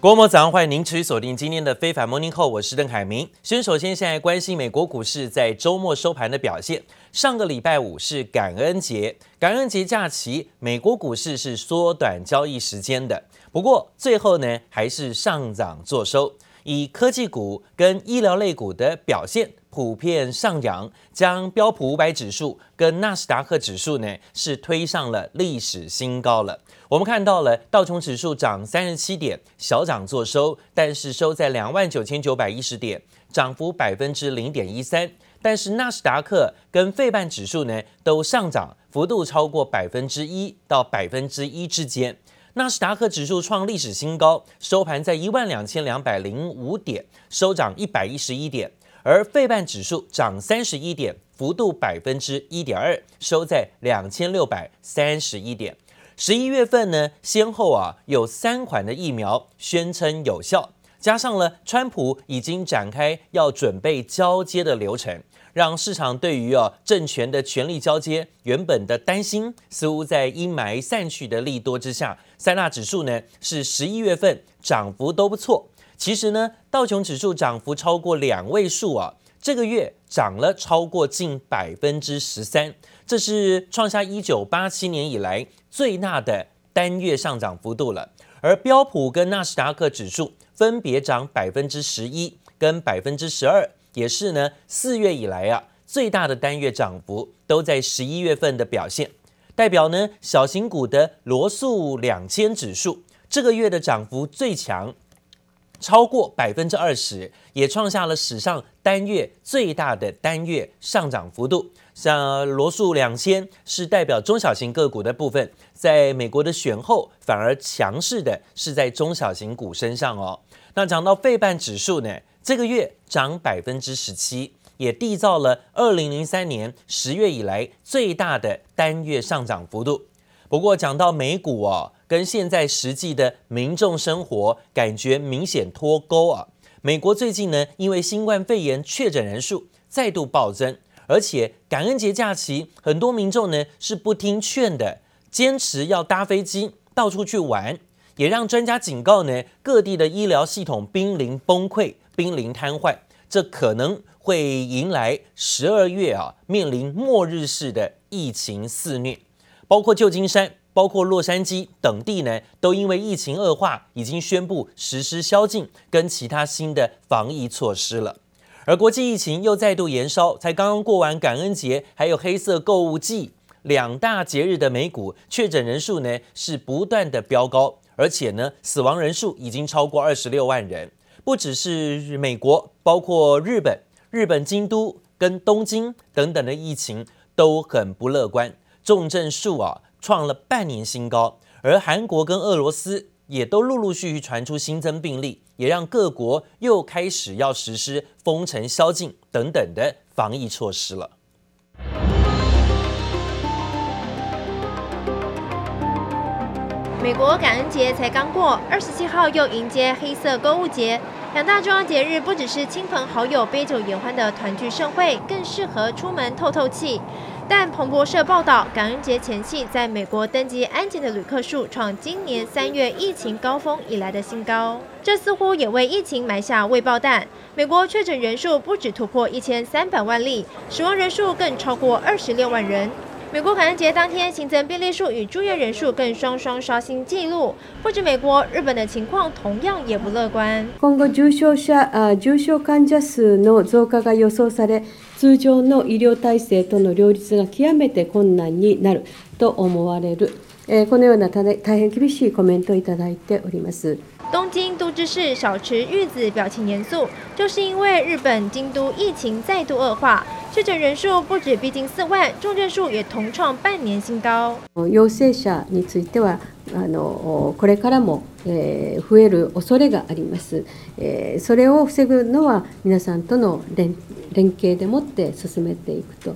国母早上欢迎您持续锁定今天的非凡 Morning 后我是邓凯明。先首先现在关心美国股市在周末收盘的表现。上个礼拜五是感恩节，感恩节假期，美国股市是缩短交易时间的。不过最后呢，还是上涨作收。以科技股跟医疗类股的表现普遍上扬，将标普五百指数跟纳斯达克指数呢是推上了历史新高了。我们看到了道琼指数涨三十七点，小涨作收，但是收在两万九千九百一十点，涨幅百分之零点一三。但是纳斯达克跟费半指数呢都上涨，幅度超过百分之一到百分之一之间。纳斯达克指数创历史新高，收盘在一万两千两百零五点，收涨一百一十一点；而费半指数涨三十一点，幅度百分之一点二，收在两千六百三十一点。十一月份呢，先后啊有三款的疫苗宣称有效，加上了川普已经展开要准备交接的流程。让市场对于啊政权的权力交接原本的担心，似乎在阴霾散去的利多之下，三大指数呢是十一月份涨幅都不错。其实呢，道琼指数涨幅超过两位数啊，这个月涨了超过近百分之十三，这是创下一九八七年以来最大的单月上涨幅度了。而标普跟纳斯达克指数分别涨百分之十一跟百分之十二。也是呢，四月以来啊，最大的单月涨幅都在十一月份的表现，代表呢小型股的罗素两千指数这个月的涨幅最强，超过百分之二十，也创下了史上单月最大的单月上涨幅度。像罗素两千是代表中小型个股的部分，在美国的选后反而强势的是在中小型股身上哦。那讲到费半指数呢？这个月涨百分之十七，也缔造了二零零三年十月以来最大的单月上涨幅度。不过讲到美股哦，跟现在实际的民众生活感觉明显脱钩啊。美国最近呢，因为新冠肺炎确诊人数再度暴增，而且感恩节假期，很多民众呢是不听劝的，坚持要搭飞机到处去玩，也让专家警告呢，各地的医疗系统濒临崩溃。濒临瘫痪，这可能会迎来十二月啊，面临末日式的疫情肆虐。包括旧金山、包括洛杉矶等地呢，都因为疫情恶化，已经宣布实施宵禁跟其他新的防疫措施了。而国际疫情又再度延烧，才刚刚过完感恩节，还有黑色购物季两大节日的美股确诊人数呢是不断的飙高，而且呢死亡人数已经超过二十六万人。不只是美国，包括日本、日本京都跟东京等等的疫情都很不乐观，重症数啊创了半年新高，而韩国跟俄罗斯也都陆陆续续传出新增病例，也让各国又开始要实施封城、宵禁等等的防疫措施了。美国感恩节才刚过，二十七号又迎接黑色购物节。两大重要节日不只是亲朋好友杯酒言欢的团聚盛会，更适合出门透透气。但彭博社报道，感恩节前夕，在美国登机安检的旅客数创今年三月疫情高峰以来的新高，这似乎也为疫情埋下未爆弹。美国确诊人数不止突破一千三百万例，死亡人数更超过二十六万人。美国感恩节当天新增病例数与住院人数更双双刷新纪录，不止美国，日本的情况同样也不乐观。今后重症者啊重症患者数の増加が予想され、通常の医疗体制との両立が极めて困难になると思われる。えこのような大変厳しいコメントをいただいております。东京 都知事小池裕子表情严肃，就是因为日本京都疫情再度恶化。确诊人数不止逼近四万，重症数也同创半年新高。阳性者についてはあのこれからも、えー、増える恐れがあります。えー、それを防ぐのは皆さんとの连连携でもって进めていくと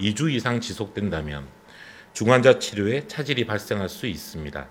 2주 이상 지속된다면 중환자 치료에 차질이 발생할 수 있습니다.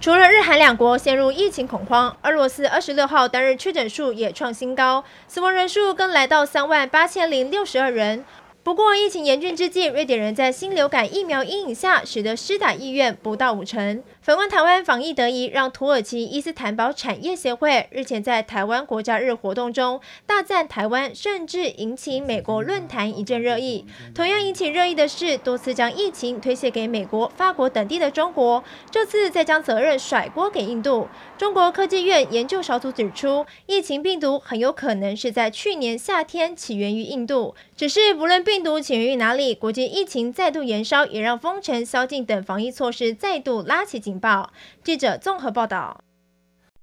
除了日韩两国陷入疫情恐慌，俄罗斯二十六号单日确诊数也创新高，死亡人数更来到三万八千零六十二人。 不过，疫情严峻之际，瑞典人在新流感疫苗阴影下，使得施打意愿不到五成。反观台湾防疫得宜，让土耳其伊斯坦堡产业协会日前在台湾国家日活动中大赞台湾，甚至引起美国论坛一阵热议。同样引起热议的是，多次将疫情推卸给美国、法国等地的中国，这次再将责任甩锅给印度。中国科技院研究小组指出，疫情病毒很有可能是在去年夏天起源于印度，只是不论病病毒起源于哪里，国际疫情再度延烧，也让封城、宵禁等防疫措施再度拉起警报。记者综合报道。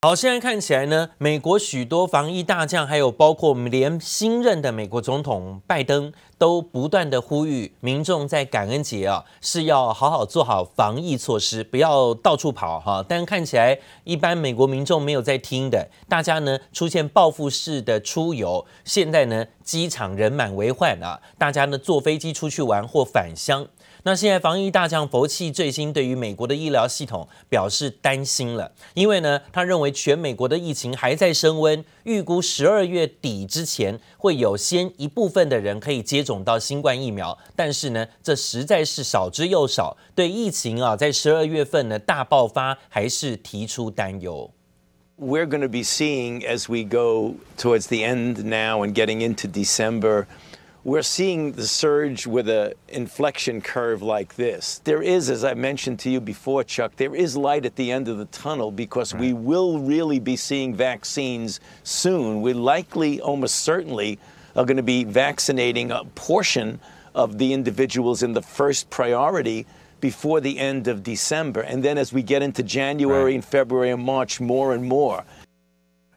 好，现在看起来呢，美国许多防疫大将，还有包括连新任的美国总统拜登，都不断的呼吁民众在感恩节啊是要好好做好防疫措施，不要到处跑哈。但看起来一般美国民众没有在听的，大家呢出现报复式的出游，现在呢机场人满为患啊，大家呢坐飞机出去玩或返乡。那现在防疫大将佛奇最新对于美国的医疗系统表示担心了，因为呢，他认为全美国的疫情还在升温，预估十二月底之前会有先一部分的人可以接种到新冠疫苗，但是呢，这实在是少之又少，对疫情啊在十二月份呢大爆发还是提出担忧。We're going to be seeing as we go towards the end now and getting into December. we're seeing the surge with an inflection curve like this. There is, as I mentioned to you before, Chuck, there is light at the end of the tunnel because we will really be seeing vaccines soon. We likely, almost certainly, are going to be vaccinating a portion of the individuals in the first priority before the end of December. And then as we get into January right. and February and March, more and more.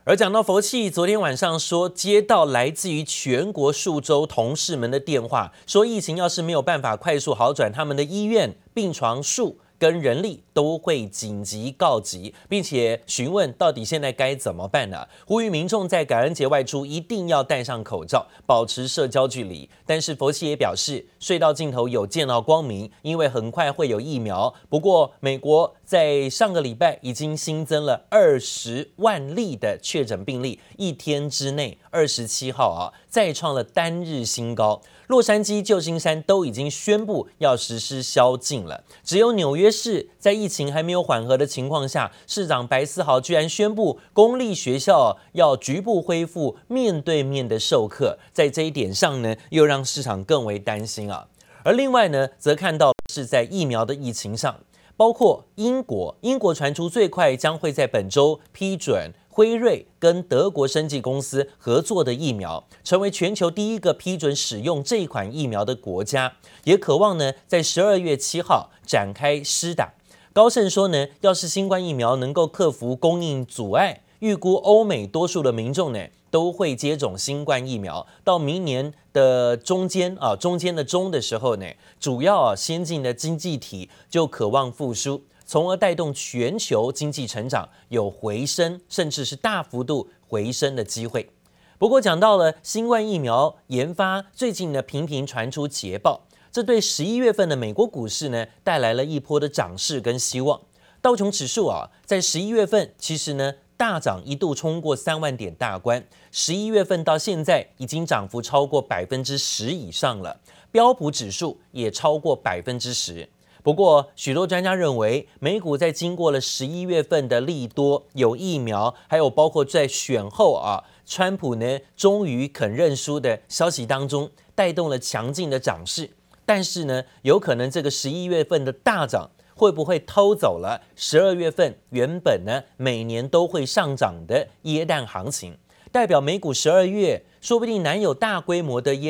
而讲到佛系，昨天晚上说接到来自于全国数州同事们的电话，说疫情要是没有办法快速好转，他们的医院病床数。 跟人力都会紧急告急，并且询问到底现在该怎么办呢？呼吁民众在感恩节外出一定要戴上口罩，保持社交距离。但是佛系也表示，隧道尽头有见到光明，因为很快会有疫苗。不过，美国在上个礼拜已经新增了二十万例的确诊病例，一天之内，二十七号啊，再创了单日新高。洛杉矶、旧金山都已经宣布要实施宵禁了，只有纽约市在疫情还没有缓和的情况下，市长白思豪居然宣布公立学校要局部恢复面对面的授课，在这一点上呢，又让市场更为担心啊。而另外呢，则看到是在疫苗的疫情上，包括英国，英国传出最快将会在本周批准。辉瑞跟德国生技公司合作的疫苗，成为全球第一个批准使用这款疫苗的国家，也渴望呢在十二月七号展开施打。高盛说呢，要是新冠疫苗能够克服供应阻碍，预估欧美多数的民众呢都会接种新冠疫苗。到明年的中间啊，中间的中的时候呢，主要啊先进的经济体就渴望复苏。从而带动全球经济成长有回升，甚至是大幅度回升的机会。不过，讲到了新冠疫苗研发，最近呢频频传出捷报，这对十一月份的美国股市呢带来了一波的涨势跟希望。道琼指数啊，在十一月份其实呢大涨，一度冲过三万点大关，十一月份到现在已经涨幅超过百分之十以上了。标普指数也超过百分之十。不过，许多专家认为，美股在经过了十一月份的利多、有疫苗，还有包括在选后啊，川普呢终于肯认输的消息当中，带动了强劲的涨势。但是呢，有可能这个十一月份的大涨，会不会偷走了十二月份原本呢每年都会上涨的耶诞行情？代表美股十二月说不定难有大规模的耶。